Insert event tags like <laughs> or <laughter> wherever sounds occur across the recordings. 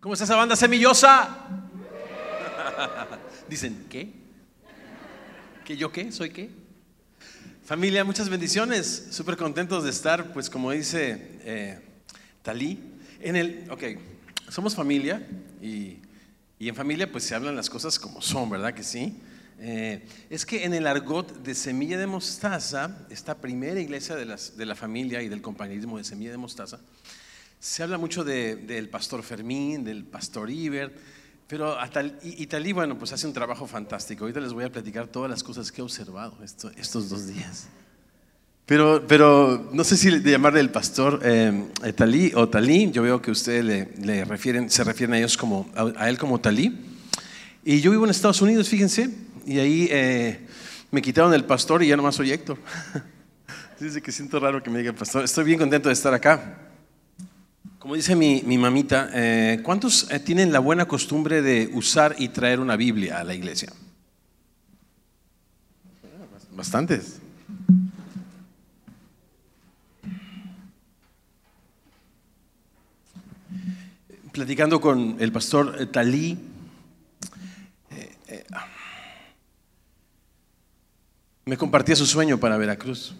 ¿Cómo está esa banda semillosa? <laughs> Dicen, ¿qué? ¿Que yo qué? ¿Soy qué? Familia, muchas bendiciones. Súper contentos de estar, pues como dice eh, Talí, en el, ok, somos familia y, y en familia pues se hablan las cosas como son, ¿verdad que sí? Eh, es que en el argot de Semilla de Mostaza, esta primera iglesia de, las, de la familia y del compañerismo de Semilla de Mostaza, se habla mucho de- del pastor Fermín, del pastor Iber, pero Atal- y, y Talí, bueno, pues hace un trabajo fantástico. Ahorita les voy a platicar todas las cosas que he observado esto- estos dos días. Pero, pero no sé si llamarle el pastor eh, eh, Talí o Talí, yo veo que ustedes le, se refieren a ellos como, a él como Talí. Y yo vivo en Estados Unidos, fíjense, y ahí eh, me quitaron el pastor y ya nomás soy Héctor. <laughs> Dice que siento raro que me diga pastor. Estoy bien contento de estar acá. Como dice mi, mi mamita, eh, ¿cuántos eh, tienen la buena costumbre de usar y traer una Biblia a la iglesia? Bastantes. Platicando con el pastor eh, Talí, me compartía su sueño para Veracruz.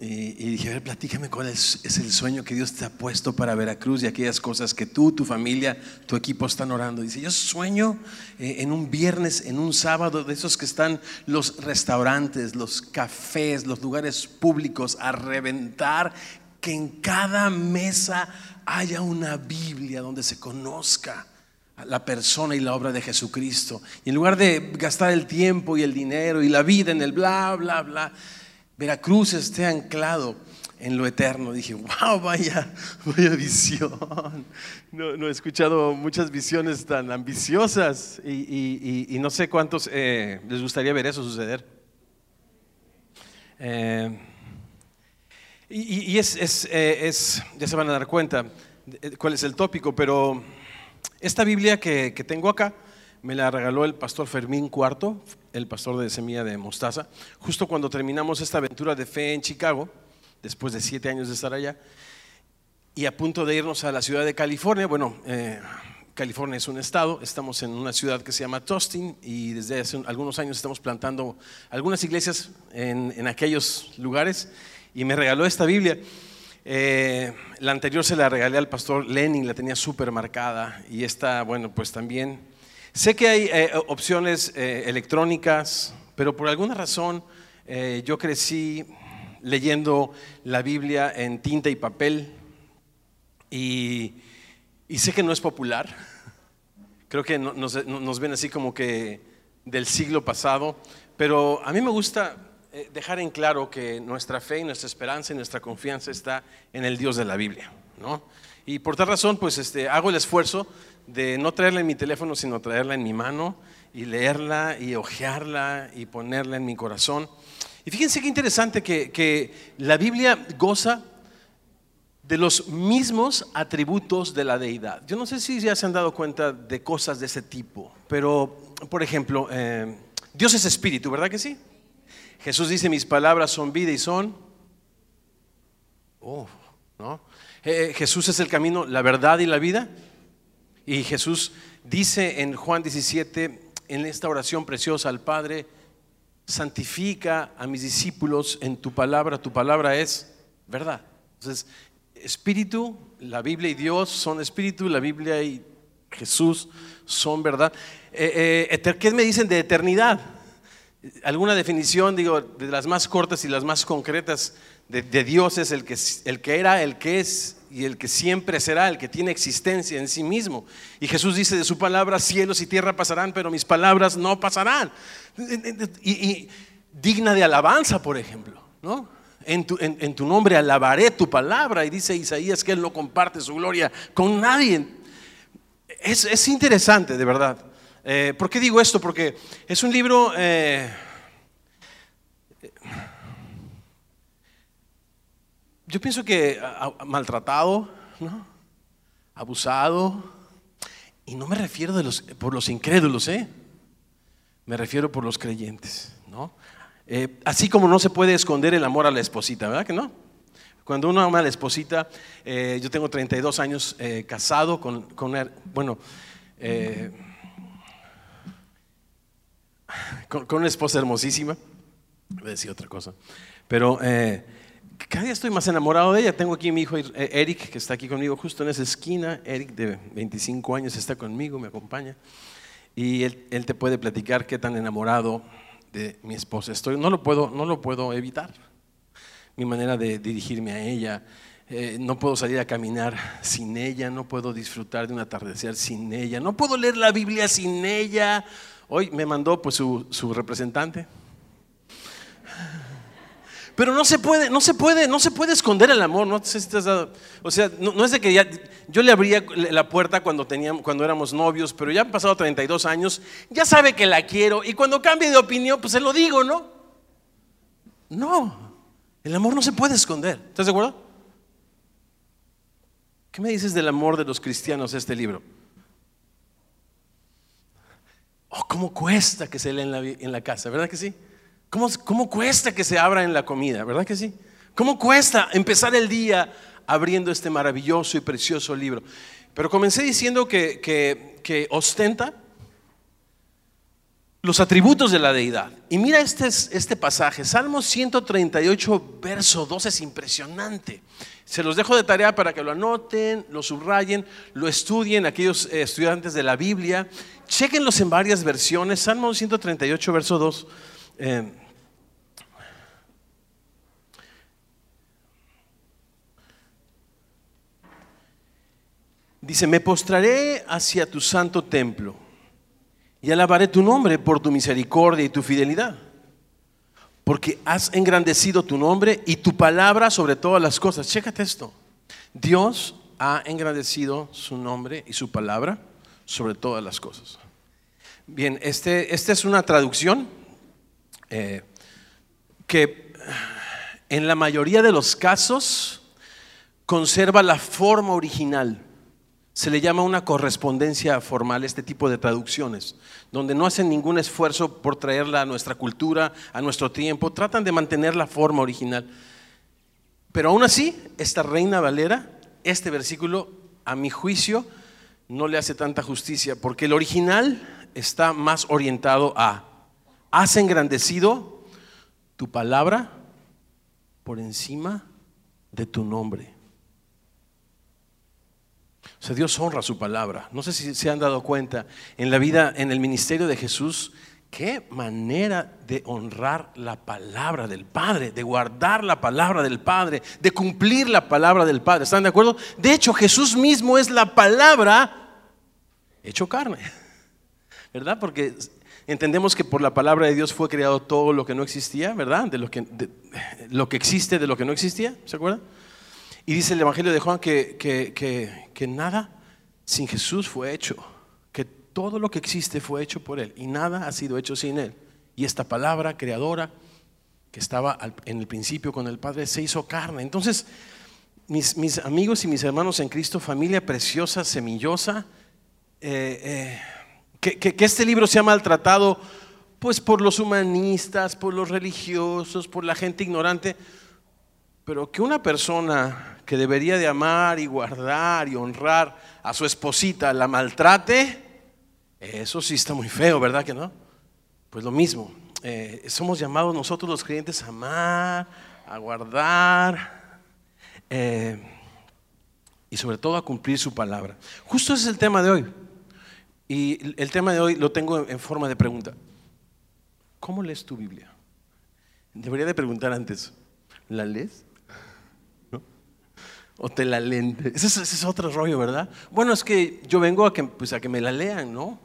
Y, y dije, a ver, platícame cuál es, el sueño que Dios te ha puesto para Veracruz y aquellas cosas que tú, tu familia, tu equipo están orando. Dice, yo sueño eh, en un viernes, en un sábado, de esos que están los restaurantes, los cafés, los lugares públicos a reventar, que en cada mesa haya una Biblia donde se conozca la persona y la obra de Jesucristo. Y en lugar de gastar el tiempo y el dinero y la vida en el bla, bla, bla, Veracruz esté anclado en lo eterno. Dije, wow, vaya, vaya visión. No, he escuchado muchas visiones tan ambiciosas y, no sé cuántos eh, les gustaría ver eso suceder. Eh, y, es, es, eh, es- ya se van a dar cuenta cuál es el tópico, pero esta Biblia que, que tengo acá me la regaló el pastor Fermín Cuarto, el pastor de Semilla de Mostaza, justo cuando terminamos esta aventura de fe en Chicago, después de siete años de estar allá, y a punto de irnos a la ciudad de California. Bueno, eh, California es un estado, estamos en una ciudad que se llama Tustin y desde hace un- algunos años estamos plantando algunas iglesias en, en aquellos lugares y me regaló esta Biblia. Eh, la anterior se la regalé al pastor Lenin, la tenía súper marcada y esta, bueno, pues también. Sé que hay eh, opciones eh, electrónicas, pero por alguna razón eh, yo crecí leyendo la Biblia en tinta y papel y, sé que no es popular. Creo que no- nos, nos ven así como que del siglo pasado, pero a mí me gusta dejar en claro que nuestra fe y nuestra esperanza y nuestra confianza está en el Dios de la Biblia, ¿no? Y por tal razón, pues este, hago el esfuerzo de no traerla en mi teléfono, sino traerla en mi mano y leerla y hojearla y ponerla en mi corazón. Y fíjense qué interesante que, que la Biblia goza de los mismos atributos de la deidad. Yo no sé si ya se han dado cuenta de cosas de ese tipo, pero, por ejemplo, eh, Dios es espíritu, ¿verdad que sí? Jesús dice, mis palabras son vida y son... Oh, ¿no? Eh, Jesús es el camino, la verdad y la vida. Y Jesús dice en Juan 17, en esta oración preciosa al Padre, santifica a mis discípulos en tu palabra, tu palabra es verdad. Entonces, espíritu, la Biblia y Dios son espíritu, la Biblia y Jesús son verdad. Eh, eh, ¿Qué me dicen de eternidad? ¿Alguna definición, digo, de las más cortas y las más concretas de, de Dios es el que, el que era, el que es y el que siempre será, el que tiene existencia en sí mismo? Y Jesús dice de su palabra, cielos y tierra pasarán, pero mis palabras no pasarán. Y, digna de alabanza, por ejemplo, ¿no? En tu, en tu nombre alabaré tu palabra. Y dice Isaías que Él no comparte su gloria con nadie. Es, es interesante, de verdad. Eh, ¿Por qué digo esto? Porque es un libro eh, yo pienso que maltratado, ¿no? abusado, y no me refiero por los incrédulos, ¿eh? me refiero por los creyentes. ¿no? Eh, así como no se puede esconder el amor a la esposita, ¿verdad que no? Cuando uno ama a la esposita, eh, yo tengo 32 años eh, casado con, con, bueno, eh, con, con, una esposa hermosísima. Voy a decir otra cosa. Pero cada día estoy más enamorado de ella. Tengo aquí a mi hijo Eric, que está aquí conmigo justo en esa esquina. Eric, de 25 años, está conmigo, me acompaña. Y él, él te puede platicar qué tan enamorado de mi esposa estoy. No lo puedo, no lo puedo evitar. Mi manera de dirigirme a ella. Eh, no puedo salir a caminar sin ella, no puedo disfrutar de un atardecer sin ella, no puedo leer la Biblia sin ella. Hoy me mandó pues su, su representante, pero no se puede, no se puede, no se puede esconder el amor. No sé si te has dado, o sea, no, es de que ya, yo le abría la puerta cuando, teníamos, cuando éramos novios, pero ya han pasado 32 años, ya sabe que la quiero y cuando cambie de opinión, pues se lo digo, ¿no? No, el amor no se puede esconder. ¿Estás de acuerdo? ¿Qué me dices del amor de los cristianos este libro? Oh, cómo cuesta que se lea en la, en la casa, ¿verdad que sí? ¿Cómo, cuesta que se abra en la comida? ¿Verdad que sí? ¿Cómo cuesta empezar el día abriendo este maravilloso y precioso libro? Pero comencé diciendo que, que, ostenta los atributos de la deidad. Y mira este, este pasaje, Salmo 138, verso 2 es impresionante. Se los dejo de tarea para que lo anoten, lo subrayen, lo estudien aquellos eh, estudiantes de la Biblia. Chequenlos en varias versiones. Salmo 138, verso 2 eh, dice, me postraré hacia tu santo templo y alabaré tu nombre por tu misericordia y tu fidelidad, porque has engrandecido tu nombre y tu palabra sobre todas las cosas. Chécate esto. Dios ha engrandecido su nombre y su palabra sobre todas las cosas. Bien, este, esta es una traducción eh, que en la mayoría de los casos conserva la forma original. Se le llama una correspondencia formal este tipo de traducciones, donde no hacen ningún esfuerzo por traerla a nuestra cultura, a nuestro tiempo, tratan de mantener la forma original. Pero aún así, esta Reina Valera, este versículo, a mi juicio, no le hace tanta justicia, porque el original está más orientado a has engrandecido tu palabra por encima de tu nombre. O sea, Dios honra su palabra. No sé si se han dado cuenta en la vida, en el ministerio de Jesús, qué manera de honrar la palabra del Padre, de guardar la palabra del Padre, de cumplir la palabra del Padre. ¿Están de acuerdo? De hecho, Jesús mismo es la palabra hecho carne. <laughs> ¿Verdad? Porque Entendemos que por la palabra de Dios fue creado todo lo que no existía, ¿verdad? De lo que, lo que existe de lo que no existía, ¿se acuerdan? Y dice el Evangelio de Juan que, que, nada sin Jesús fue hecho, que todo lo que existe fue hecho por Él y nada ha sido hecho sin Él. Y esta palabra creadora que estaba en el principio con el Padre se hizo carne. Entonces, mis, mis amigos y mis hermanos en Cristo, familia preciosa, semillosa, eh, eh, que, este libro se ha maltratado pues por los humanistas, por los religiosos, por la gente ignorante, pero que una persona que debería de amar y guardar y honrar a su esposita la maltrate, eso sí está muy feo, ¿verdad que no? Pues lo mismo, eh, somos llamados nosotros los creyentes a amar, a guardar eh, y sobre todo a cumplir su palabra. Justo ese es el tema de hoy. Y el tema de hoy lo tengo en forma de pregunta. ¿Cómo lees tu Biblia? Debería de preguntar antes, ¿la lees? ¿O te la leen? Ese es, otro rollo, ¿verdad? Bueno, es que yo vengo a que, pues, a que me la lean, ¿no?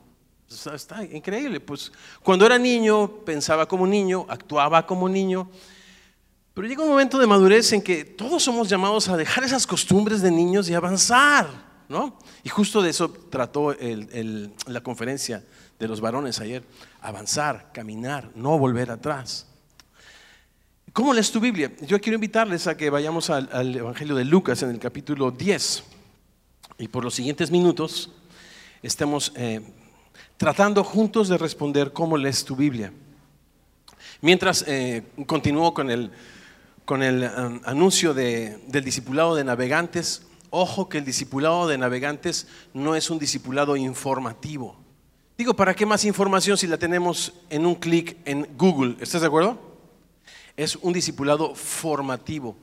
Está, increíble. Pues cuando era niño, pensaba como niño, actuaba como niño. Pero llega un momento de madurez en que todos somos llamados a dejar esas costumbres de niños y avanzar. Y justo de eso trató la conferencia de los varones ayer, avanzar, caminar, no volver atrás. ¿Cómo lees tu Biblia? Yo quiero invitarles a que vayamos al, Evangelio de Lucas en el capítulo 10 y por los siguientes minutos estemos eh, tratando juntos de responder cómo lees tu Biblia. Mientras eh, continúo con el um, anuncio de- del discipulado de navegantes. Ojo que el discipulado de navegantes no es un discipulado informativo. Digo, ¿para qué más información si la tenemos en un clic en Google? ¿Estás de acuerdo? Es un discipulado formativo,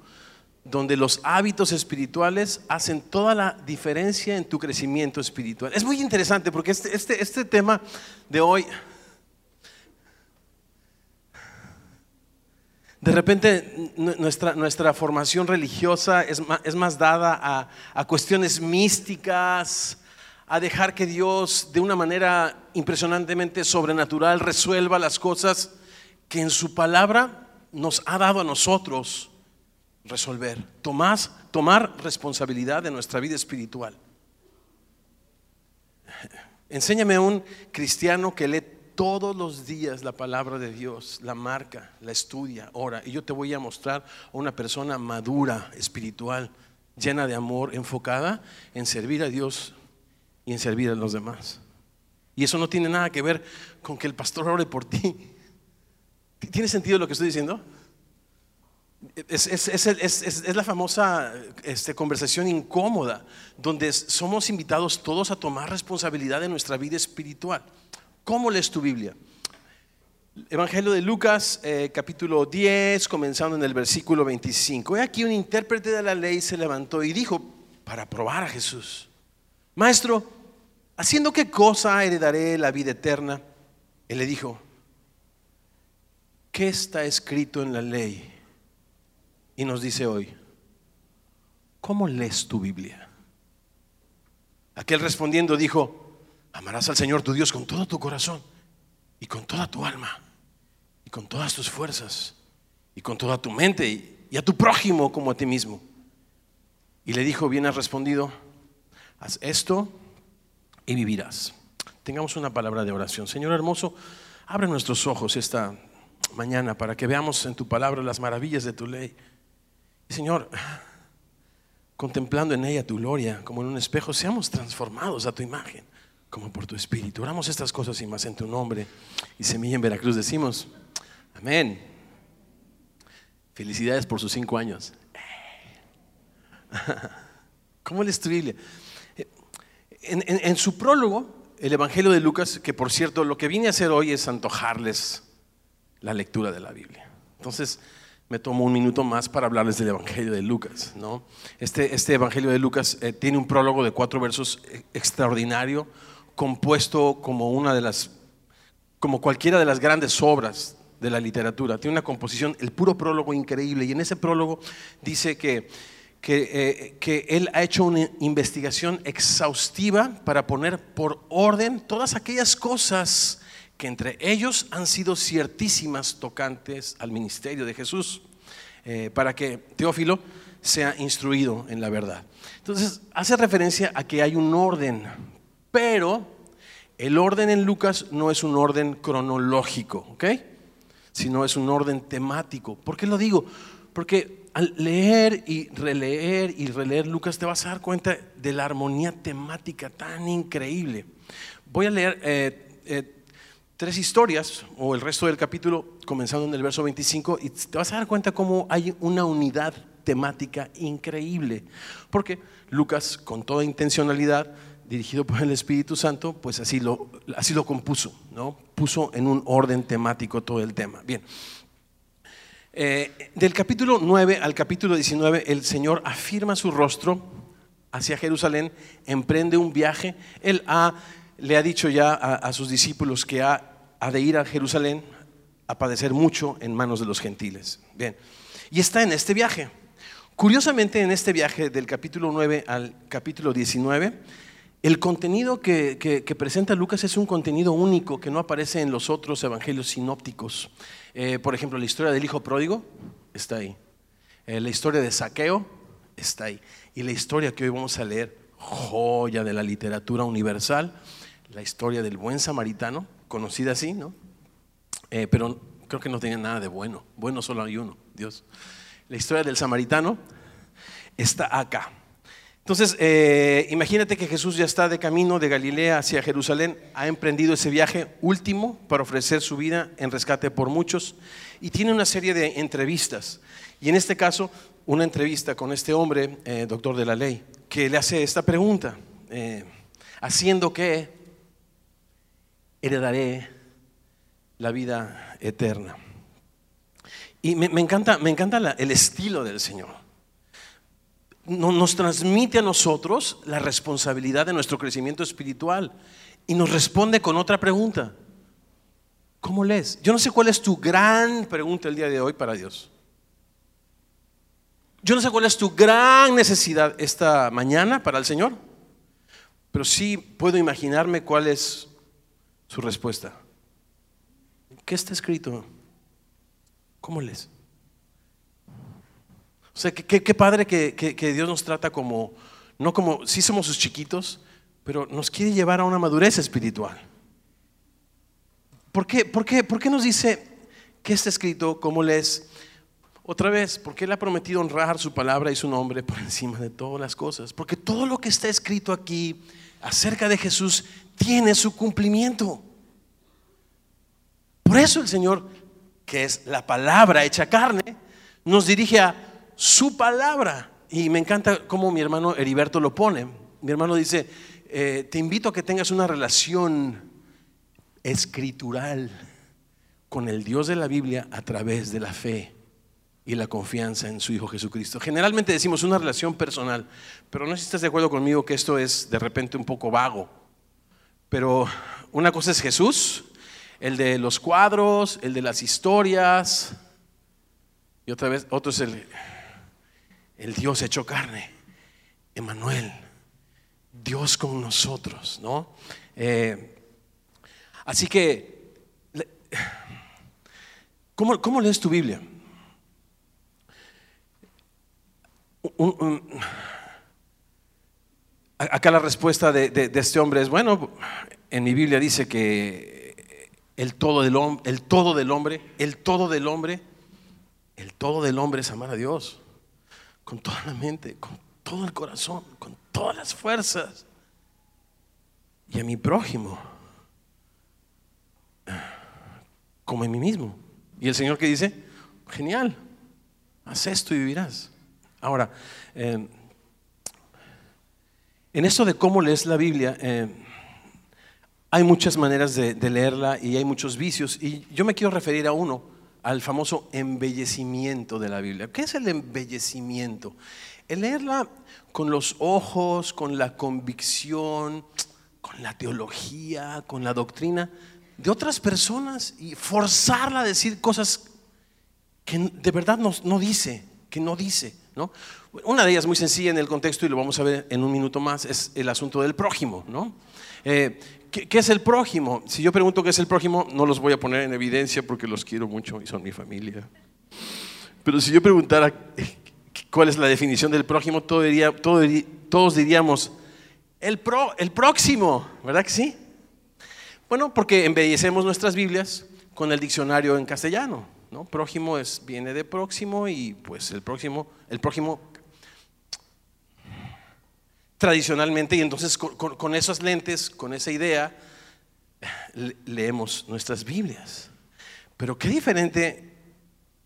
donde los hábitos espirituales hacen toda la diferencia en tu crecimiento espiritual. Es muy interesante porque este, este, este tema de hoy, de repente nu- nuestra, nuestra formación religiosa es más, es más dada a, a cuestiones místicas, a dejar que Dios de una manera impresionantemente sobrenatural resuelva las cosas que en su palabra nos ha dado a nosotros resolver, tomar, tomar responsabilidad de nuestra vida espiritual. Enséñame a un cristiano que lee todos los días la palabra de Dios, la marca, la estudia, ora, y yo te voy a mostrar a una persona madura, espiritual, llena de amor, enfocada en servir a Dios y en servir a los demás. Y eso no tiene nada que ver con que el pastor ore por ti. ¿Tiene sentido lo que estoy diciendo? Es, es- es es la famosa este, conversación incómoda, donde somos invitados todos a tomar responsabilidad de nuestra vida espiritual. ¿Cómo lees tu Biblia? Evangelio de Lucas, eh, capítulo 10, comenzando en el versículo 25. He aquí un intérprete de la ley se levantó y dijo, para probar a Jesús, Maestro, ¿haciendo qué cosa heredaré la vida eterna? Él le dijo, ¿qué está escrito en la ley? Y nos dice hoy, ¿cómo lees tu Biblia? Aquel respondiendo dijo, amarás al Señor tu Dios con todo tu corazón y con toda tu alma y con todas tus fuerzas y con toda tu mente y, a tu prójimo como a ti mismo. Y le dijo, bien has respondido, haz esto y vivirás. Tengamos una palabra de oración. Señor hermoso, abre nuestros ojos esta mañana para que veamos en tu palabra las maravillas de tu ley. Señor, contemplando en ella tu gloria como en un espejo, seamos transformados a tu imagen, como por tu espíritu. Oramos estas cosas y más en tu nombre. Y Semilla en Veracruz decimos, amén. Felicidades por sus cinco años. <laughs> ¿Cómo tu Biblia? En, en- en su prólogo, el Evangelio de Lucas, que por cierto lo que vine a hacer hoy es antojarles la lectura de la Biblia. Entonces, me tomo un minuto más para hablarles del Evangelio de Lucas. ¿no? Este, este Evangelio de Lucas eh, tiene un prólogo de cuatro versos eh, extraordinario, compuesto como una de las, como cualquiera de las grandes obras de la literatura. Tiene una composición, el puro prólogo increíble. Y en ese prólogo dice que, que, eh, que él ha hecho una investigación exhaustiva para poner por orden todas aquellas cosas que entre ellos han sido ciertísimas tocantes al ministerio de Jesús, eh, para que Teófilo sea instruido en la verdad. Entonces, hace referencia a que hay un orden, pero el orden en Lucas no es un orden cronológico, ¿ok? Sino es un orden temático. ¿Por qué lo digo? Porque al leer y releer y releer Lucas te vas a dar cuenta de la armonía temática tan increíble. Voy a leer eh, eh, tres historias, o el resto del capítulo, comenzando en el verso 25, y te vas a dar cuenta cómo hay una unidad temática increíble. Porque Lucas, con toda intencionalidad, dirigido por el Espíritu Santo, pues así lo, así lo compuso, ¿no? Puso en un orden temático todo el tema. Bien. Eh, del capítulo 9 al capítulo 19, el Señor afirma su rostro hacia Jerusalén, emprende un viaje. Él ha, le ha dicho ya a, sus discípulos que ha, ha de ir a Jerusalén a padecer mucho en manos de los gentiles. Bien, y está en este viaje. Curiosamente, en este viaje del capítulo 9 al capítulo 19, el contenido que, presenta Lucas es un contenido único que no aparece en los otros evangelios sinópticos. Eh, por ejemplo, la historia del hijo pródigo está ahí. Eh, la historia de Saqueo está ahí. Y la historia que hoy vamos a leer, joya de la literatura universal, la historia del buen samaritano, conocida así, ¿no? Eh, pero creo que no tenía nada de bueno. Bueno solo hay uno, Dios. La historia del samaritano está acá. Entonces, eh, imagínate que Jesús ya está de camino de Galilea hacia Jerusalén, ha emprendido ese viaje último para ofrecer su vida en rescate por muchos y tiene una serie de entrevistas. Y en este caso, una entrevista con este hombre, eh, doctor de la ley, que le hace esta pregunta, eh, haciendo que heredaré la vida eterna. Y me, encanta, me encanta el estilo del Señor nos transmite a nosotros la responsabilidad de nuestro crecimiento espiritual y nos responde con otra pregunta. ¿Cómo lees? Yo no sé cuál es tu gran pregunta el día de hoy para Dios. Yo no sé cuál es tu gran necesidad esta mañana para el Señor, pero sí puedo imaginarme cuál es su respuesta. ¿Qué está escrito? ¿Cómo lees? O sea, qué, padre que, Dios nos trata como, no como, sí somos sus chiquitos, pero nos quiere llevar a una madurez espiritual. ¿Por qué, por qué, por qué nos dice qué está escrito, cómo lees? Otra vez, porque Él ha prometido honrar su palabra y su nombre por encima de todas las cosas. Porque todo lo que está escrito aquí acerca de Jesús tiene su cumplimiento. Por eso el Señor, que es la palabra hecha carne, nos dirige a su palabra. Y me encanta cómo mi hermano Heriberto lo pone. Mi hermano dice, eh, te invito a que tengas una relación escritural con el Dios de la Biblia a través de la fe y la confianza en su Hijo Jesucristo. Generalmente decimos una relación personal, pero no sé si estás de acuerdo conmigo que esto es de repente un poco vago. Pero una cosa es Jesús, el de los cuadros, el de las historias, y otra vez, otro es el, el Dios hecho carne, Emanuel, Dios con nosotros, ¿no? Eh, así que, ¿cómo, lees tu Biblia? acá la respuesta de, de, este hombre es, bueno, en mi Biblia dice que el todo, del, el todo del hombre, el todo del hombre, el todo del hombre es amar a Dios con toda la mente, con todo el corazón, con todas las fuerzas. Y a mi prójimo, como a mí mismo. Y el Señor que dice, genial, haz esto y vivirás. Ahora, eh, en esto de cómo lees la Biblia, eh, hay muchas maneras de, leerla y hay muchos vicios. Y yo me quiero referir a uno al famoso embellecimiento de la Biblia. ¿Qué es el embellecimiento? El leerla con los ojos, con la convicción, con la teología, con la doctrina de otras personas y forzarla a decir cosas que de verdad no, dice, que no dice. ¿no? Una de ellas muy sencilla en el contexto y lo vamos a ver en un minuto más es el asunto del prójimo. ¿no? Eh, ¿Qué, es el prójimo? Si yo pregunto qué es el prójimo, no los voy a poner en evidencia porque los quiero mucho y son mi familia. Pero si yo preguntara cuál es la definición del prójimo, todos diríamos, el, el próximo, ¿verdad que sí? Bueno, porque embellecemos nuestras Biblias con el diccionario en castellano. ¿no? Prójimo es, viene de próximo y pues el próximo, el prójimo tradicionalmente y entonces con, esas lentes, con esa idea, leemos nuestras Biblias. Pero qué diferente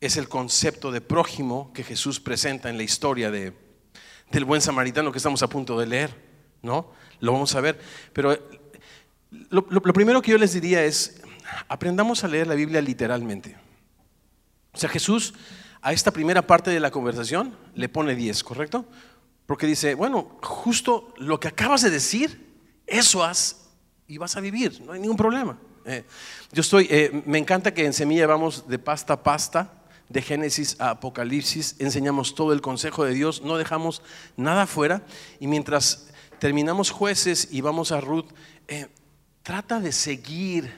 es el concepto de prójimo que Jesús presenta en la historia de, del buen samaritano que estamos a punto de leer, ¿no? Lo vamos a ver. Pero lo, lo primero que yo les diría es, aprendamos a leer la Biblia literalmente. O sea, Jesús a esta primera parte de la conversación le pone 10, ¿correcto? Porque dice, bueno, justo lo que acabas de decir, eso haz y vas a vivir, no hay ningún problema. Eh, yo estoy, eh, me encanta que en Semilla vamos de pasta a pasta, de Génesis a Apocalipsis, enseñamos todo el consejo de Dios, no dejamos nada fuera. Y mientras terminamos jueces y vamos a Ruth, eh, trata de seguir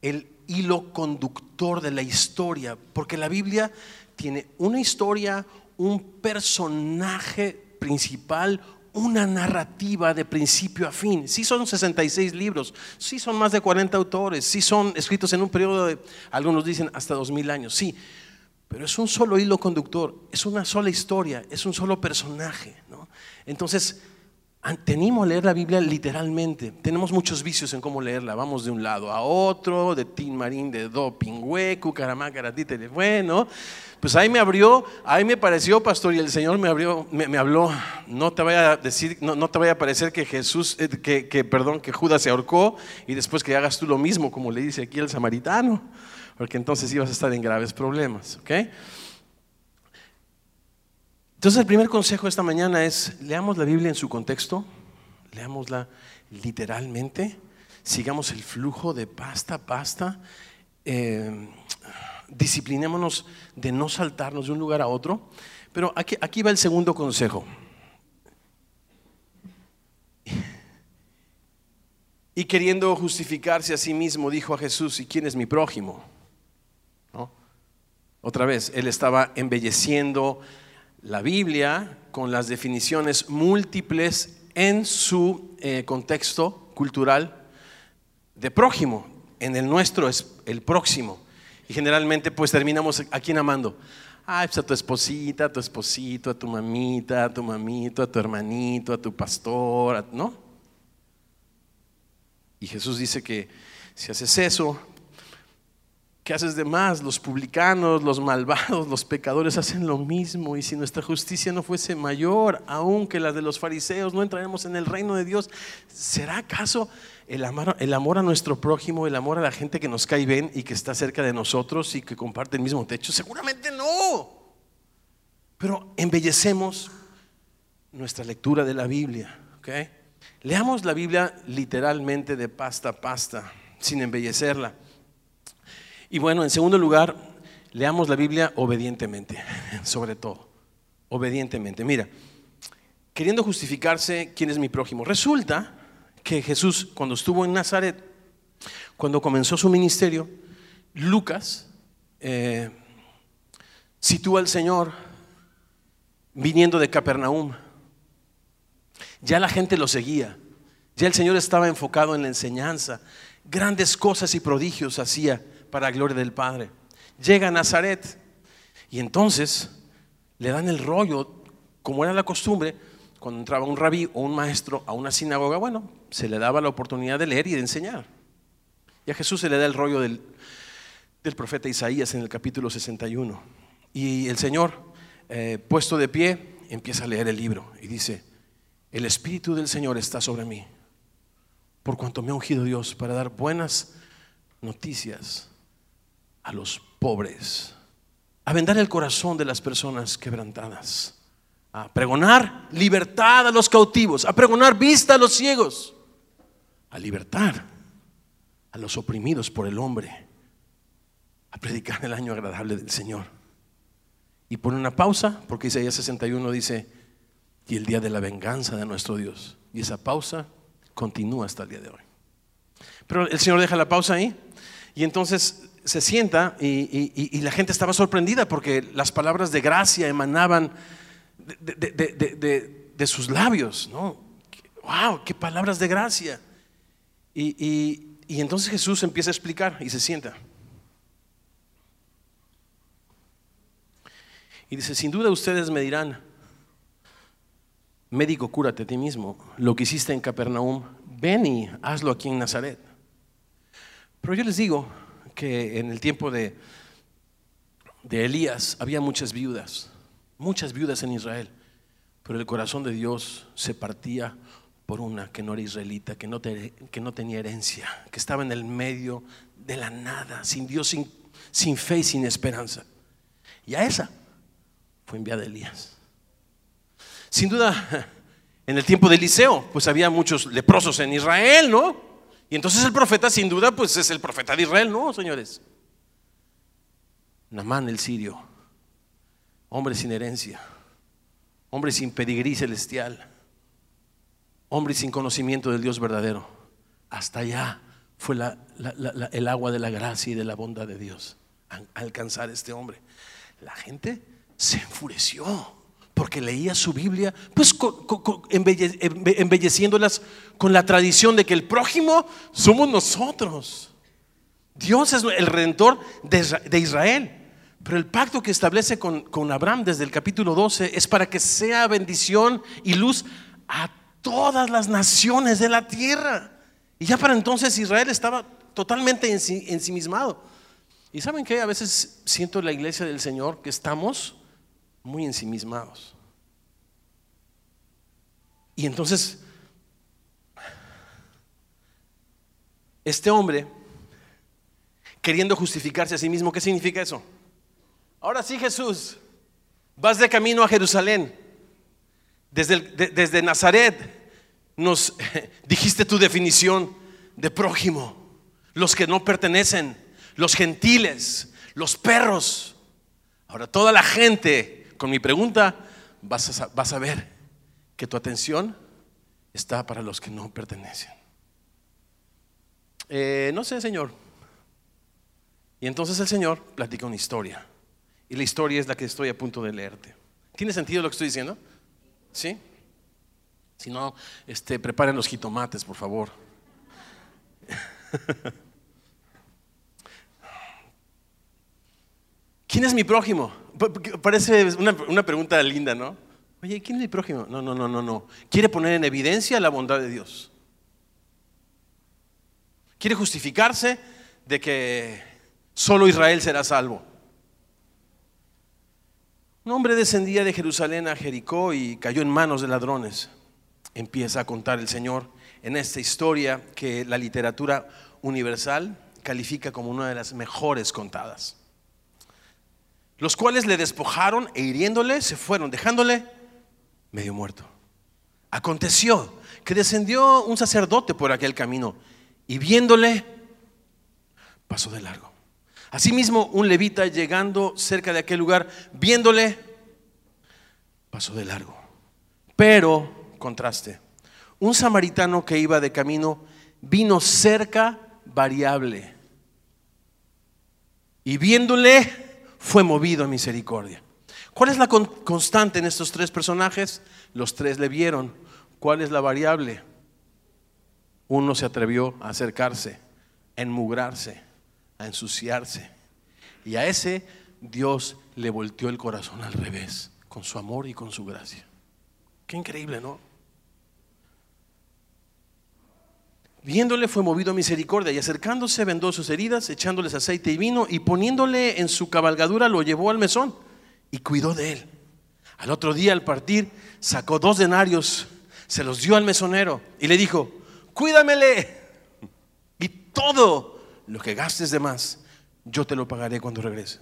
el hilo conductor de la historia, porque la Biblia tiene una historia, un personaje principal, una narrativa de principio a fin. Sí son 66 libros, sí son más de 40 autores, sí son escritos en un periodo de, algunos dicen, hasta 2000 años, sí, pero es un solo hilo conductor, es una sola historia, es un solo personaje. Entonces, tenemos a leer la Biblia literalmente. Tenemos muchos vicios en cómo leerla. Vamos de un lado a otro, de Tin Marín, de Do, Pingüecu, Caramacaratite, bueno. Pues ahí me abrió, ahí me pareció, pastor, y el Señor me abrió, me, habló. No te vaya a decir, no, te vaya a parecer que Jesús, eh, que, que, perdón, que Judas se ahorcó y después que hagas tú lo mismo, como le dice aquí el samaritano, porque entonces ibas a estar en graves problemas, ¿ok? Entonces el primer consejo esta mañana es, leamos la Biblia en su contexto, leámosla literalmente, sigamos el flujo de pasta pasta, eh, disciplinémonos de no saltarnos de un lugar a otro. Pero aquí, aquí va el segundo consejo. Y queriendo justificarse a sí mismo, dijo a Jesús, ¿y quién es mi prójimo? Otra vez, él estaba embelleciendo la Biblia con las definiciones múltiples en su eh, contexto cultural de prójimo. En el nuestro es el próximo. Y generalmente pues terminamos a quién amando. Ah, pues a tu esposita, a tu esposito, a tu mamita, a tu mamito, a tu hermanito, a tu pastor, ¿no? Y Jesús dice que si haces eso, ¿Qué haces de más? Los publicanos, los malvados, los pecadores hacen lo mismo. Y si nuestra justicia no fuese mayor, aún que la de los fariseos, no entraremos en el reino de Dios. ¿Será acaso el amor, el amor a nuestro prójimo, el amor a la gente que nos cae bien y que está cerca de nosotros y que comparte el mismo techo? Seguramente no. Pero embellecemos nuestra lectura de la Biblia. Leamos la Biblia literalmente de pasta a pasta, sin embellecerla. Y bueno, en segundo lugar, leamos la Biblia obedientemente, <laughs> sobre todo, obedientemente. Mira, queriendo justificarse quién es mi prójimo. Resulta que Jesús, cuando estuvo en Nazaret, cuando comenzó su ministerio, Lucas eh, sitúa al Señor viniendo de Capernaum. Ya la gente lo seguía, ya el Señor estaba enfocado en la enseñanza, grandes cosas y prodigios hacía para gloria del Padre. Llega a Nazaret y entonces le dan el rollo, como era la costumbre, cuando entraba un rabí o un maestro a una sinagoga, bueno, se le daba la oportunidad de leer y de enseñar. Y a Jesús se le da el rollo del, del profeta Isaías en el capítulo 61. Y el Señor, eh, puesto de pie, empieza a leer el libro y dice, el Espíritu del Señor está sobre mí, por cuanto me ha ungido Dios para dar buenas noticias a los pobres, a vendar el corazón de las personas quebrantadas, a pregonar libertad a los cautivos, a pregonar vista a los ciegos, a libertar a los oprimidos por el hombre, a predicar el año agradable del Señor. Y pone una pausa, porque Isaías 61 dice, y el día de la venganza de nuestro Dios. Y esa pausa continúa hasta el día de hoy. Pero el Señor deja la pausa ahí. Y entonces se sienta y, la gente estaba sorprendida porque las palabras de gracia emanaban de, sus labios, ¿no? ¡Wow! ¡Qué palabras de gracia! Y, entonces Jesús empieza a explicar y se sienta. Y dice, sin duda ustedes me dirán, médico, cúrate a ti mismo, lo que hiciste en Capernaum, ven y hazlo aquí en Nazaret. Pero yo les digo, que en el tiempo de, de Elías había muchas viudas, muchas viudas en Israel, pero el corazón de Dios se partía por una que no era israelita, que no, que no tenía herencia, que estaba en el medio de la nada, sin Dios, sin, sin fe y sin esperanza. Y a esa fue enviada Elías. Sin duda, en el tiempo de Eliseo, pues había muchos leprosos en Israel, ¿no? Y entonces el profeta, sin duda, pues es el profeta de Israel, ¿no, señores? Namán el sirio, hombre sin herencia, hombre sin pedigrí celestial, hombre sin conocimiento del Dios verdadero. Hasta allá fue el agua de la gracia y de la bondad de Dios a alcanzar este hombre. La gente se enfureció porque leía su Biblia, pues embelleciéndolas con la tradición de que el prójimo somos nosotros. Dios es el redentor de Israel. Pero el pacto que establece con, con Abraham desde el capítulo 12 es para que sea bendición y luz a todas las naciones de la tierra. Y ya para entonces Israel estaba totalmente ensimismado. Y saben que a veces siento en la iglesia del Señor que estamos muy ensimismados. Y entonces, este hombre, queriendo justificarse a sí mismo, ¿qué significa eso? Ahora sí, Jesús, vas de camino a Jerusalén. Desde, desde Nazaret nos <laughs> dijiste tu definición de prójimo, los que no pertenecen, los gentiles, los perros. Ahora toda la gente, con mi pregunta, vas a, vas a ver que tu atención está para los que no pertenecen. Eh, no sé, Señor. Y entonces el Señor platica una historia. Y la historia es la que estoy a punto de leerte. ¿Tiene sentido lo que estoy diciendo? ¿Sí? Si no, este, preparen los jitomates, por favor. <laughs> ¿Quién es mi prójimo? Parece una, pregunta linda, ¿no? Oye, ¿quién es mi prójimo? No, no, no, no, no. Quiere poner en evidencia la bondad de Dios. Quiere justificarse de que solo Israel será salvo. Un hombre descendía de Jerusalén a Jericó y cayó en manos de ladrones. Empieza a contar el Señor en esta historia que la literatura universal califica como una de las mejores contadas. Los cuales le despojaron e hiriéndole se fueron, dejándole medio muerto. Aconteció que descendió un sacerdote por aquel camino y viéndole pasó de largo. Asimismo, un levita llegando cerca de aquel lugar, viéndole, pasó de largo. Pero, contraste, un samaritano que iba de camino vino cerca variable y viéndole fue movido a misericordia. ¿Cuál es la constante en estos tres personajes? Los tres le vieron. ¿Cuál es la variable? Uno se atrevió a acercarse, a enmugrarse a ensuciarse. Y a ese Dios le volteó el corazón al revés, con su amor y con su gracia. Qué increíble, ¿no? Viéndole fue movido a misericordia y acercándose vendó sus heridas, echándoles aceite y vino y poniéndole en su cabalgadura lo llevó al mesón y cuidó de él. Al otro día al partir sacó dos denarios, se los dio al mesonero y le dijo, cuídamele y todo lo que gastes de más, yo te lo pagaré cuando regrese.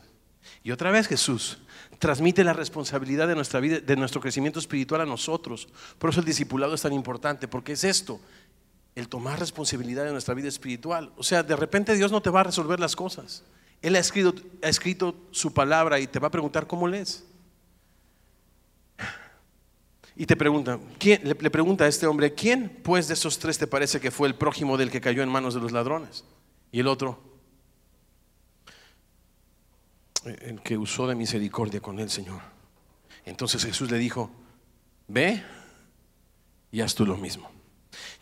Y otra vez Jesús transmite la responsabilidad de nuestra vida, de nuestro crecimiento espiritual a nosotros. Por eso el discipulado es tan importante, porque es esto, el tomar responsabilidad de nuestra vida espiritual. O sea, de repente Dios no te va a resolver las cosas. Él ha escrito, ha escrito su palabra y te va a preguntar cómo lees. Y te pregunta, ¿quién, le, le pregunta a este hombre, ¿quién pues de esos tres te parece que fue el prójimo del que cayó en manos de los ladrones? Y el otro, el que usó de misericordia con el Señor. Entonces Jesús le dijo, ve y haz tú lo mismo.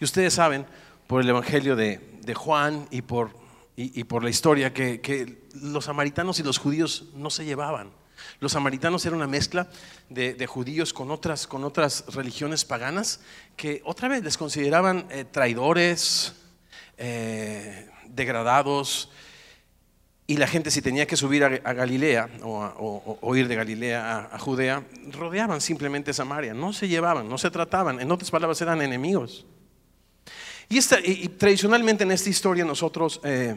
Y ustedes saben, por el Evangelio de, Juan y por, y, por, la historia, que, los samaritanos y los judíos no se llevaban. Los samaritanos eran una mezcla de, judíos con otras, con otras religiones paganas que otra vez les consideraban eh, traidores, eh, degradados, y la gente si tenía que subir a, Galilea o, ir de Galilea a, Judea, rodeaban simplemente Samaria, no se llevaban, no se trataban, en otras palabras eran enemigos. Y, esta, y, tradicionalmente en esta historia nosotros eh,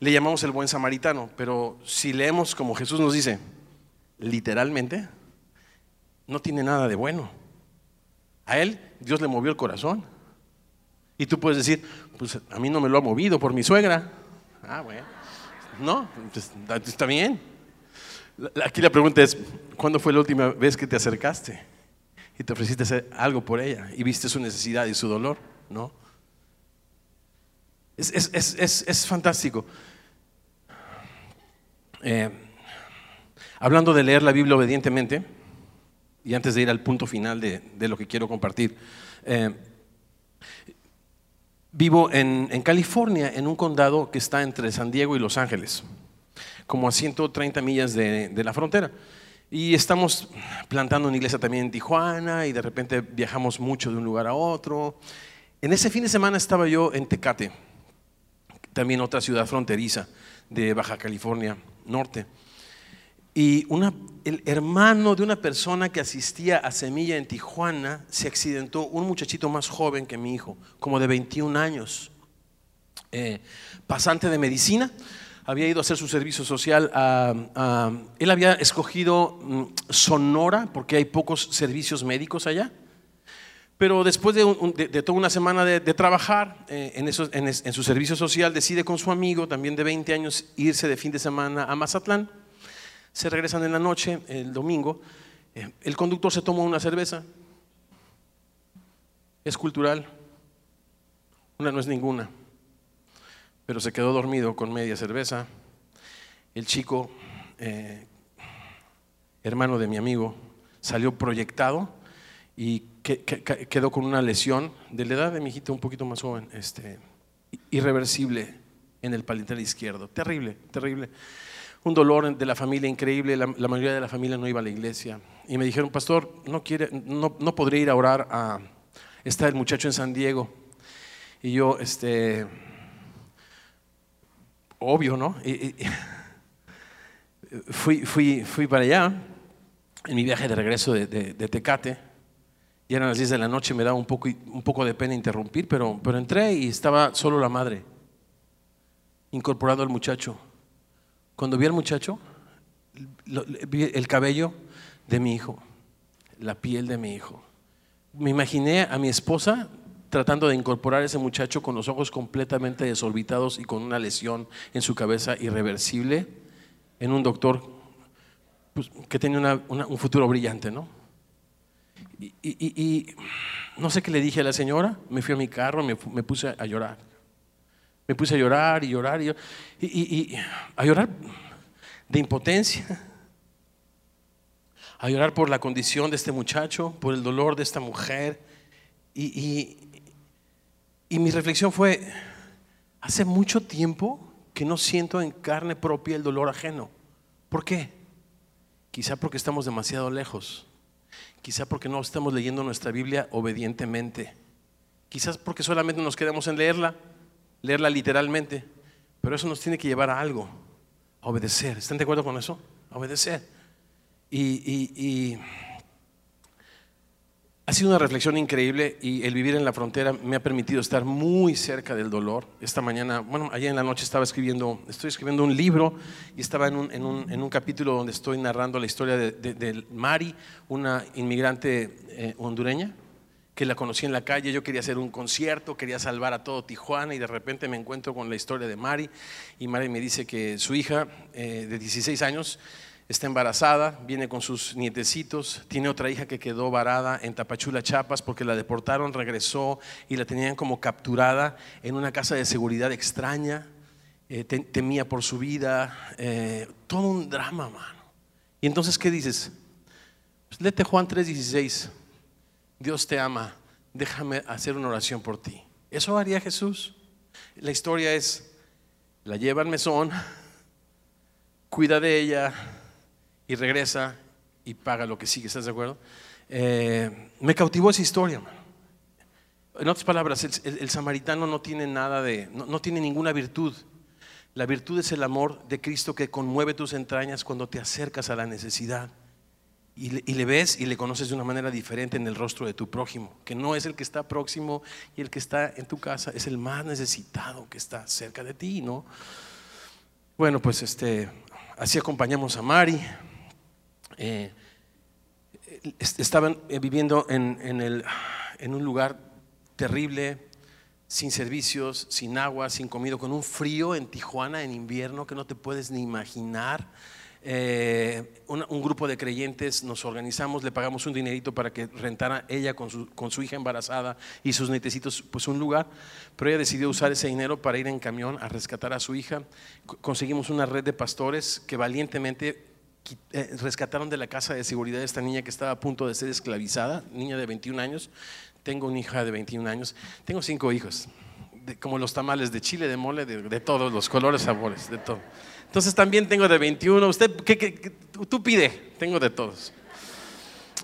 le llamamos el buen samaritano, pero si leemos como Jesús nos dice, literalmente, no tiene nada de bueno. A él Dios le movió el corazón. Y tú puedes decir, pues a mí no me lo ha movido por mi suegra. Ah, bueno. No, pues, está bien. Aquí la pregunta es, ¿cuándo fue la última vez que te acercaste y te ofreciste hacer algo por ella y viste su necesidad y su dolor? ¿No? Es, fantástico. Eh, hablando de leer la Biblia obedientemente, y antes de ir al punto final de, lo que quiero compartir, eh, Vivo en, California, en un condado que está entre San Diego y Los Ángeles. como a 130 millas de, de la frontera. Y estamos plantando una iglesia también en Tijuana y de repente viajamos mucho de un lugar a otro. En ese fin de semana estaba yo en Tecate, también otra ciudad fronteriza de Baja California Norte. Y el hermano de una persona que asistía a Semilla en Tijuana se accidentó, un muchachito más joven que mi hijo, como de 21 años, eh, pasante de medicina, había ido a hacer su servicio social. A, él había escogido mm, Sonora porque hay pocos servicios médicos allá. Pero después de, toda una semana de, trabajar eh, en, su servicio social, decide con su amigo, también de 20 años, irse de fin de semana a Mazatlán. Se regresan en la noche, el domingo. Eh, el conductor se toma una cerveza. Es cultural. Una no es ninguna pero se quedó dormido con media cerveza. El chico, eh, hermano de mi amigo, salió proyectado y quedó con una lesión de la edad de mi hijito un poquito más joven, este, irreversible en el palitel izquierdo. Terrible, terrible. Un dolor de la familia increíble, la, mayoría de la familia no iba a la iglesia. Y me dijeron, pastor, no, quiere, no, no podría ir a orar a... Está el muchacho en San Diego. Y yo, este, obvio, ¿no? <laughs> fui, fui, fui para allá en mi viaje de regreso de, Tecate. Y eran las 10 de la noche, me daba un poco, un poco de pena interrumpir, pero, pero entré y estaba solo la madre, incorporado al muchacho. Cuando vi al muchacho, el cabello de mi hijo, la piel de mi hijo. Me imaginé a mi esposa tratando de incorporar a ese muchacho con los ojos completamente desorbitados y con una lesión en su cabeza irreversible, en un doctor pues, que tenía un futuro brillante, ¿no? Y, no sé qué le dije a la señora, me fui a mi carro, me, me puse a llorar. Me puse a llorar y llorar y, y a llorar de impotencia, a llorar por la condición de este muchacho, por el dolor de esta mujer. Y, y mi reflexión fue, hace mucho tiempo que no siento en carne propia el dolor ajeno. ¿Por qué? Quizá porque estamos demasiado lejos. Quizá porque no estamos leyendo nuestra Biblia obedientemente. Quizás porque solamente nos quedamos en leerla, leerla literalmente. Pero eso nos tiene que llevar a algo, a obedecer. ¿Están de acuerdo con eso? A obedecer. y ha sido una reflexión increíble y el vivir en la frontera me ha permitido estar muy cerca del dolor. Esta mañana, bueno, ayer en la noche estaba escribiendo, estoy escribiendo un libro y estaba en un, en un, en un capítulo donde estoy narrando la historia de, Mari, una inmigrante eh, hondureña que la conocí en la calle, yo quería hacer un concierto, quería salvar a todo Tijuana y de repente me encuentro con la historia de Mari y Mari me dice que su hija eh, de 16 años está embarazada, viene con sus nietecitos, tiene otra hija que quedó varada en Tapachula, Chiapas, porque la deportaron, regresó y la tenían como capturada en una casa de seguridad extraña, eh, temía por su vida, eh, todo un drama, mano. Y entonces, ¿qué dices? Pues lete Juan 3:16, Dios te ama, déjame hacer una oración por ti. Eso haría Jesús. La historia es, la lleva al mesón, cuida de ella, y regresa y paga lo que sigue, ¿estás de acuerdo? Eh, me cautivó esa historia, En otras palabras, el, samaritano no tiene nada de, no, tiene ninguna virtud. La virtud es el amor de Cristo que conmueve tus entrañas cuando te acercas a la necesidad y le, y le, ves y le conoces de una manera diferente en el rostro de tu prójimo, que no es el que está próximo y el que está en tu casa, es el más necesitado que está cerca de ti, ¿no? Bueno, pues este, así acompañamos a Mari, eh, estaban eh, viviendo en, en, un lugar terrible, sin servicios, sin agua, sin comida, con un frío en Tijuana en invierno que no te puedes ni imaginar. Eh, un, grupo de creyentes nos organizamos, le pagamos un dinerito para que rentara ella con su, con su hija embarazada y sus netecitos pues un lugar, pero ella decidió usar ese dinero para ir en camión a rescatar a su hija. Conseguimos una red de pastores que valientemente rescataron de la casa de seguridad a esta niña que estaba a punto de ser esclavizada, niña de 21 años. Tengo una hija de 21 años. Tengo cinco hijos. como los tamales de chile, de mole, de, todos los colores, sabores, de todo. Entonces también tengo de 21. Usted, ¿qué, tú pide, tengo de todos.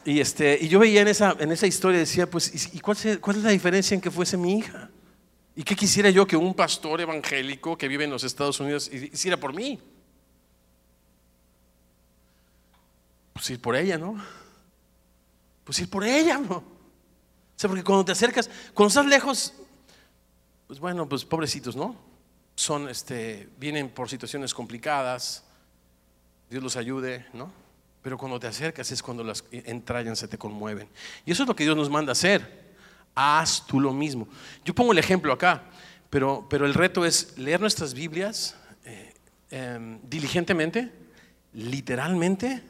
Y, este, y yo veía en esa, en esa historia, decía, pues, ¿y cuál es la diferencia en que fuese mi hija? ¿Y qué quisiera yo que un pastor evangélico que vive en los Estados Unidos hiciera por mí? Pues ir por ella, ¿no? Pues ir por ella, ¿no? O sea, porque cuando te acercas, cuando estás lejos, pues bueno, pues pobrecitos, ¿no? Son, este, vienen por situaciones complicadas, Dios los ayude, ¿no? Pero cuando te acercas es cuando las entrañas se te conmueven. Y eso es lo que Dios nos manda hacer haz tú lo mismo. Yo pongo el ejemplo acá, pero, pero el reto es leer nuestras Biblias eh, em, diligentemente, literalmente,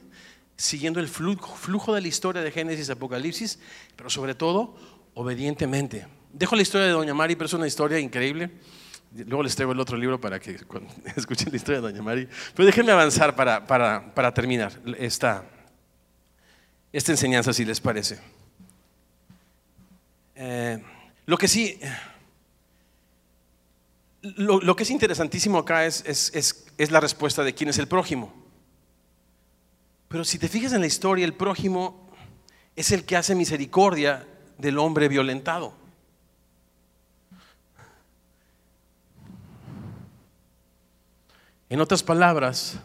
siguiendo el flujo, de la historia de Génesis, Apocalipsis, pero sobre todo obedientemente. Dejo la historia de Doña Mari, pero es una historia increíble. Luego les traigo el otro libro para que <laughs> escuchen la historia de Doña Mari. Pero déjenme avanzar para, terminar esta, enseñanza, si les parece. Eh, lo que sí, lo, que es interesantísimo acá es, la respuesta de quién es el prójimo. Pero si te fijas en la historia, el prójimo es el que hace misericordia del hombre violentado. En otras palabras,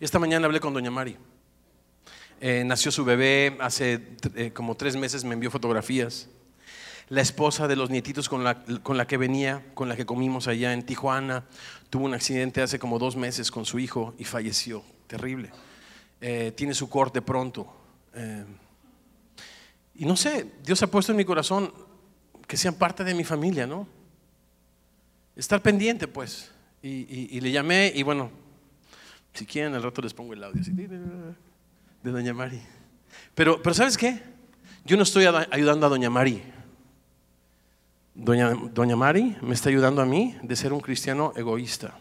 esta mañana hablé con doña Mari. Eh, nació su bebé, hace eh, como tres meses me envió fotografías la esposa de los nietitos con la, con la que venía, con la que comimos allá en Tijuana, tuvo un accidente hace como dos meses con su hijo y falleció. Terrible. Eh, tiene su corte pronto. Eh, y no sé, Dios ha puesto en mi corazón que sean parte de mi familia, ¿no? Estar pendiente, pues. Y, le llamé y bueno, si quieren al rato les pongo el audio de Doña Mari. Pero, pero ¿sabes qué? Yo no estoy ayudando a Doña Mari. Doña, Doña Mari me está ayudando a mí de ser un cristiano egoísta,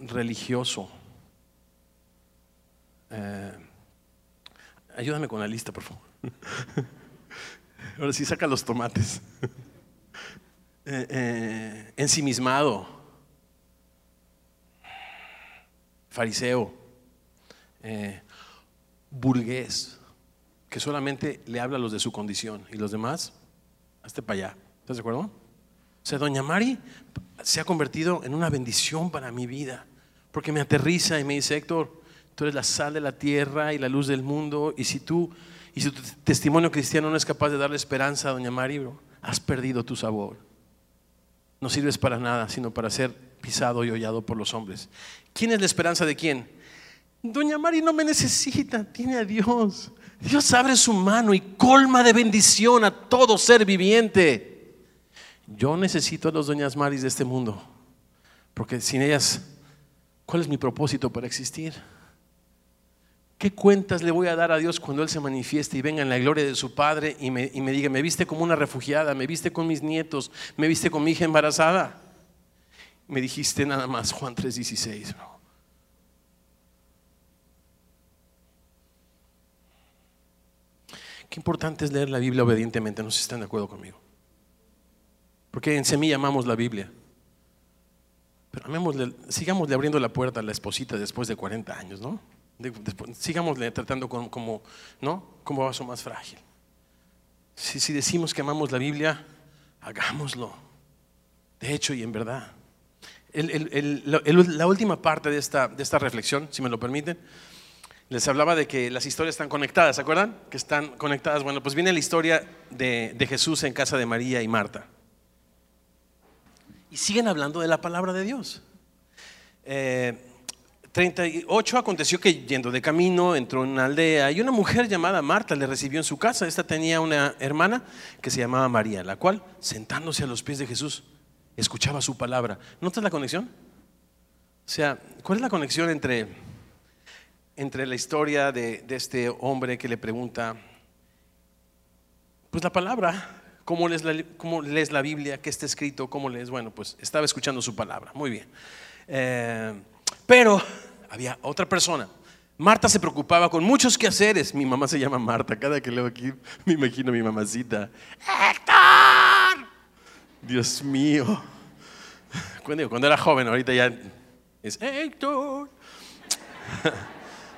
religioso. Eh, ayúdame con la lista, por favor. <laughs> Ahora sí, saca los tomates. <laughs> Eh, eh, ensimismado, fariseo, burgués, que solamente le habla a los de su condición y los demás hazte para allá. ¿Estás de acuerdo? O sea, Doña Mari se ha convertido en una bendición para mi vida, porque me aterriza y me dice, Héctor, tú eres la sal de la tierra y la luz del mundo, y si tú, y si tu testimonio cristiano no es capaz de darle esperanza a Doña Mari, has perdido tu sabor. No sirves para nada, sino para ser pisado y hollado por los hombres. ¿Quién es la esperanza de quién? Doña Mari no me necesita, tiene a Dios. Dios abre su mano y colma de bendición a todo ser viviente. Yo necesito a las doñas Maris de este mundo, porque sin ellas, ¿cuál es mi propósito para existir? ¿Qué cuentas le voy a dar a Dios cuando Él se manifieste y venga en la gloria de su Padre y me, y me diga, me viste como una refugiada, me viste con mis nietos, me viste con mi hija embarazada? Me dijiste nada más, Juan 3:16, Qué importante es leer la Biblia obedientemente, no sé si están de acuerdo conmigo. Porque en semilla amamos la Biblia. Pero amémosle, sigámosle abriendo la puerta a la esposita después de 40 años, ¿no? Sigámosle tratando como, ¿no? como vaso más frágil. Si, decimos que amamos la Biblia, hagámoslo. De hecho y en verdad. la última parte de esta, de esta reflexión, si me lo permiten, les hablaba de que las historias están conectadas, ¿se acuerdan? Que están conectadas. Bueno, pues viene la historia de, Jesús en casa de María y Marta. Y siguen hablando de la palabra de Dios. 38 eh, aconteció que yendo de camino entró en una aldea y una mujer llamada Marta le recibió en su casa. Esta tenía una hermana que se llamaba María, la cual, sentándose a los pies de Jesús, escuchaba su palabra. ¿Notas la conexión? O sea, ¿cuál es la conexión entre entre la historia de, este hombre que le pregunta, pues la palabra, ¿cómo lees la, cómo lees la Biblia? ¿Qué está escrito? ¿Cómo lees? Bueno, pues estaba escuchando su palabra, muy bien. Eh, pero había otra persona. Marta se preocupaba con muchos quehaceres. Mi mamá se llama Marta. Cada que leo aquí me imagino a mi mamacita. ¡Héctor! Dios mío. Cuando, cuando era joven, ahorita ya es Héctor.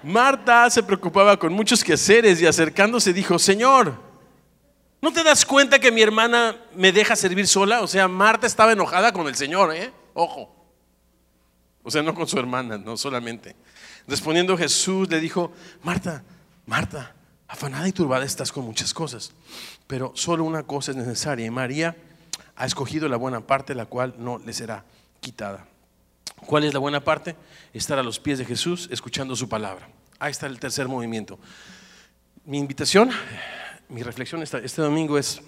Marta se preocupaba con muchos quehaceres y acercándose dijo, Señor, ¿no te das cuenta que mi hermana me deja servir sola? O sea, Marta estaba enojada con el Señor, ¿eh? Ojo. O sea, no con su hermana, no solamente. Respondiendo Jesús le dijo, Marta, Marta, afanada y turbada estás con muchas cosas, pero solo una cosa es necesaria y María ha escogido la buena parte, la cual no le será quitada. ¿Cuál es la buena parte? Estar a los pies de Jesús escuchando su palabra. Ahí está el tercer movimiento. Mi invitación, mi reflexión este domingo es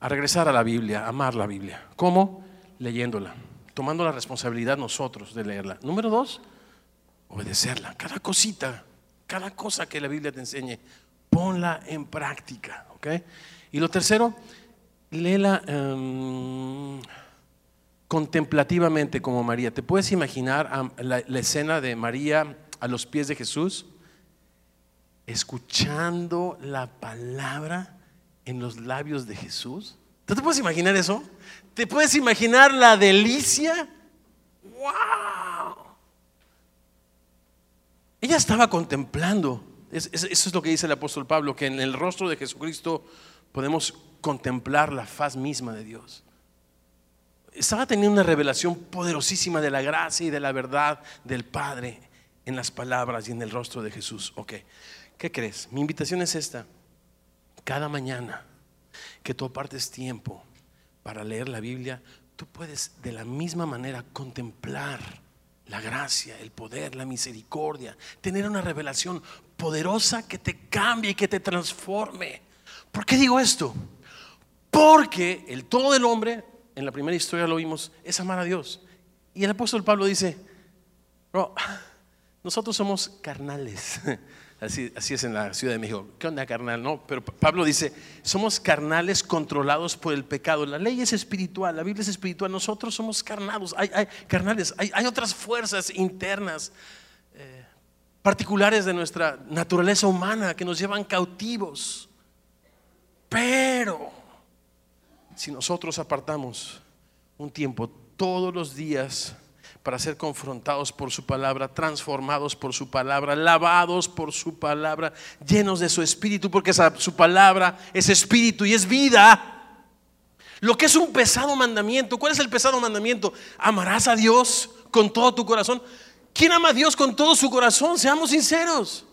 a regresar a la Biblia, a amar la Biblia. ¿Cómo? Leyéndola, tomando la responsabilidad nosotros de leerla. Número dos, obedecerla. Cada cosita, cada cosa que la Biblia te enseñe, ponla en práctica. Y lo tercero, léela. Em, contemplativamente como María. ¿Te puedes imaginar la, escena de María a los pies de Jesús? Escuchando la palabra en los labios de Jesús. ¿Tú te puedes imaginar eso? ¿Te puedes imaginar la delicia? ¡Wow! Ella estaba contemplando. eso es lo que dice el apóstol Pablo, que en el rostro de Jesucristo podemos contemplar la faz misma de Dios estaba teniendo una revelación poderosísima de la gracia y de la verdad del Padre en las palabras y en el rostro de Jesús. Ok, ¿qué crees? Mi invitación es esta. Cada mañana que tú apartes tiempo para leer la Biblia, tú puedes de la misma manera contemplar la gracia, el poder, la misericordia, tener una revelación poderosa que te cambie y que te transforme. ¿Por qué digo esto? Porque el todo del hombre en la primera historia lo vimos, es amar a Dios. Y el apóstol Pablo dice, nosotros somos carnales. <laughs> Así, así, es en la Ciudad de México. ¿Qué onda carnal? No, pero Pablo dice, somos carnales controlados por el pecado. La ley es espiritual, la Biblia es espiritual. Nosotros somos carnados, hay, carnales, hay, otras fuerzas internas eh, particulares de nuestra naturaleza humana que nos llevan cautivos. Pero si nosotros apartamos un tiempo todos los días para ser confrontados por su palabra, transformados por su palabra, lavados por su palabra, llenos de su espíritu, porque su palabra es espíritu y es vida. Lo que es un pesado mandamiento, ¿cuál es el pesado mandamiento? Amarás a Dios con todo tu corazón. ¿Quién ama a Dios con todo su corazón? Seamos sinceros.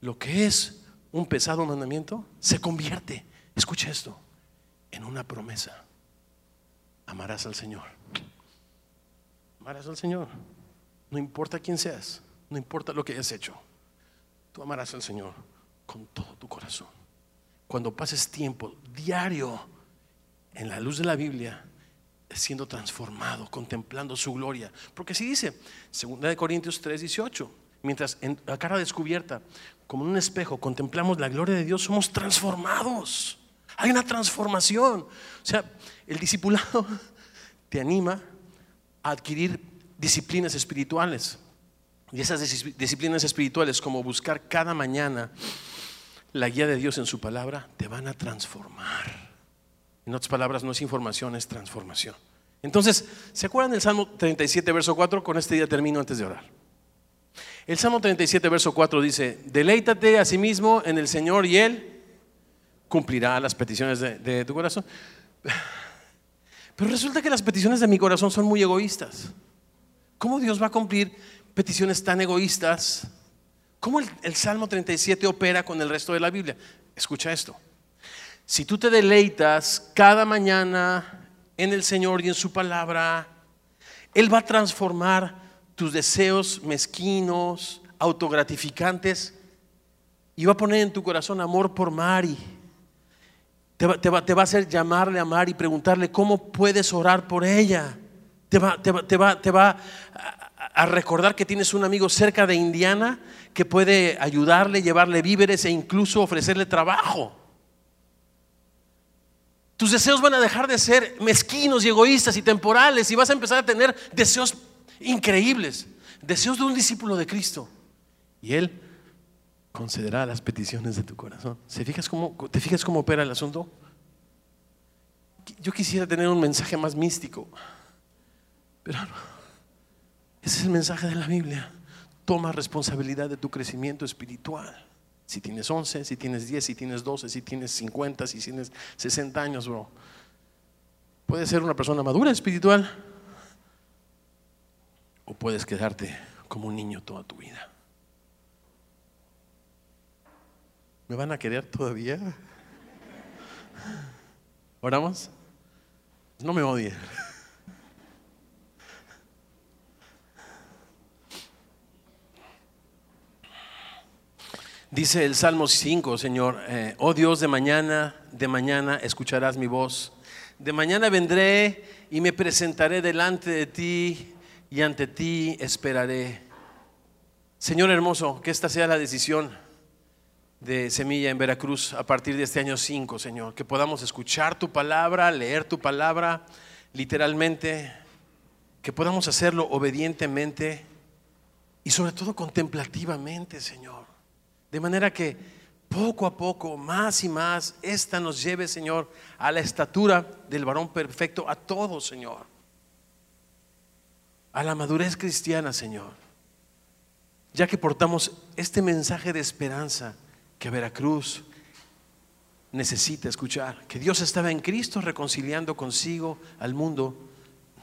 Lo que es un pesado mandamiento se convierte, escucha esto, en una promesa. Amarás al Señor. Amarás al Señor. No importa quién seas, no importa lo que hayas hecho. Tú amarás al Señor con todo tu corazón. Cuando pases tiempo diario en la luz de la Biblia, siendo transformado, contemplando su gloria. Porque si dice, 2 Corintios 3, 18, mientras en la cara descubierta, como en un espejo, contemplamos la gloria de Dios, somos transformados. Hay una transformación. O sea, el discipulado <laughs> te anima adquirir disciplinas espirituales. Y esas disciplinas espirituales, como buscar cada mañana la guía de Dios en su palabra, te van a transformar. En otras palabras, no es información, es transformación. Entonces, ¿se acuerdan del Salmo 37, verso 4? Con este día termino antes de orar. El Salmo 37, verso 4 dice, deleítate a sí mismo en el Señor y Él cumplirá las peticiones de, tu corazón. Pero resulta que las peticiones de mi corazón son muy egoístas. ¿Cómo Dios va a cumplir peticiones tan egoístas? ¿Cómo el, el, Salmo 37 opera con el resto de la Biblia? Escucha esto. Si tú te deleitas cada mañana en el Señor y en su palabra, Él va a transformar tus deseos mezquinos, autogratificantes, y va a poner en tu corazón amor por Mari te va, a hacer llamarle a Mari y preguntarle cómo puedes orar por ella. Te va, te va a recordar que tienes un amigo cerca de Indiana que puede ayudarle, llevarle víveres e incluso ofrecerle trabajo. Tus deseos van a dejar de ser mezquinos y egoístas y temporales y vas a empezar a tener deseos increíbles, deseos de un discípulo de Cristo. Y Él concederá las peticiones de tu corazón. ¿Se fijas cómo, ¿Te fijas cómo opera el asunto? yo quisiera tener un mensaje más místico, pero. Ese es el mensaje de la Biblia. Toma responsabilidad de tu crecimiento espiritual. Si tienes 11, si tienes 10, si tienes 12, si tienes 50, si tienes 60 años, bro. Puedes ser una persona madura espiritual o puedes quedarte como un niño toda tu vida. ¿Me van a querer todavía? ¿Oramos? No me odien. Dice el Salmo 5, Señor, eh, oh Dios, de mañana, de mañana escucharás mi voz. De mañana vendré y me presentaré delante de ti y ante ti esperaré. Señor hermoso, que esta sea la decisión de Semilla en Veracruz a partir de este año 5, Señor. Que podamos escuchar tu palabra, leer tu palabra literalmente, que podamos hacerlo obedientemente y sobre todo contemplativamente, Señor. De manera que poco a poco, más y más, esta nos lleve, Señor, a la estatura del varón perfecto, a todos, Señor. A la madurez cristiana, Señor. Ya que portamos este mensaje de esperanza que Veracruz necesita escuchar, que Dios estaba en Cristo reconciliando consigo al mundo,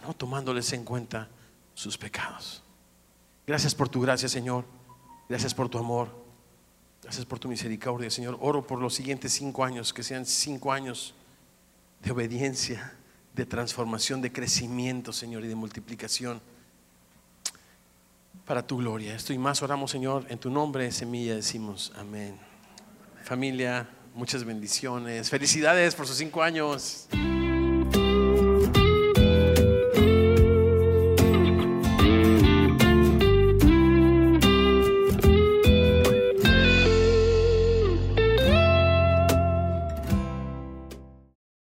no tomándoles en cuenta sus pecados. Gracias por tu gracia, Señor. Gracias por tu amor. Gracias por tu misericordia, Señor. Oro por los siguientes cinco años, que sean cinco años de obediencia, de transformación, de crecimiento, Señor, y de multiplicación para tu gloria. Esto y más oramos, Señor, en tu nombre, semilla, decimos amén. Familia, muchas bendiciones. Felicidades por sus cinco años.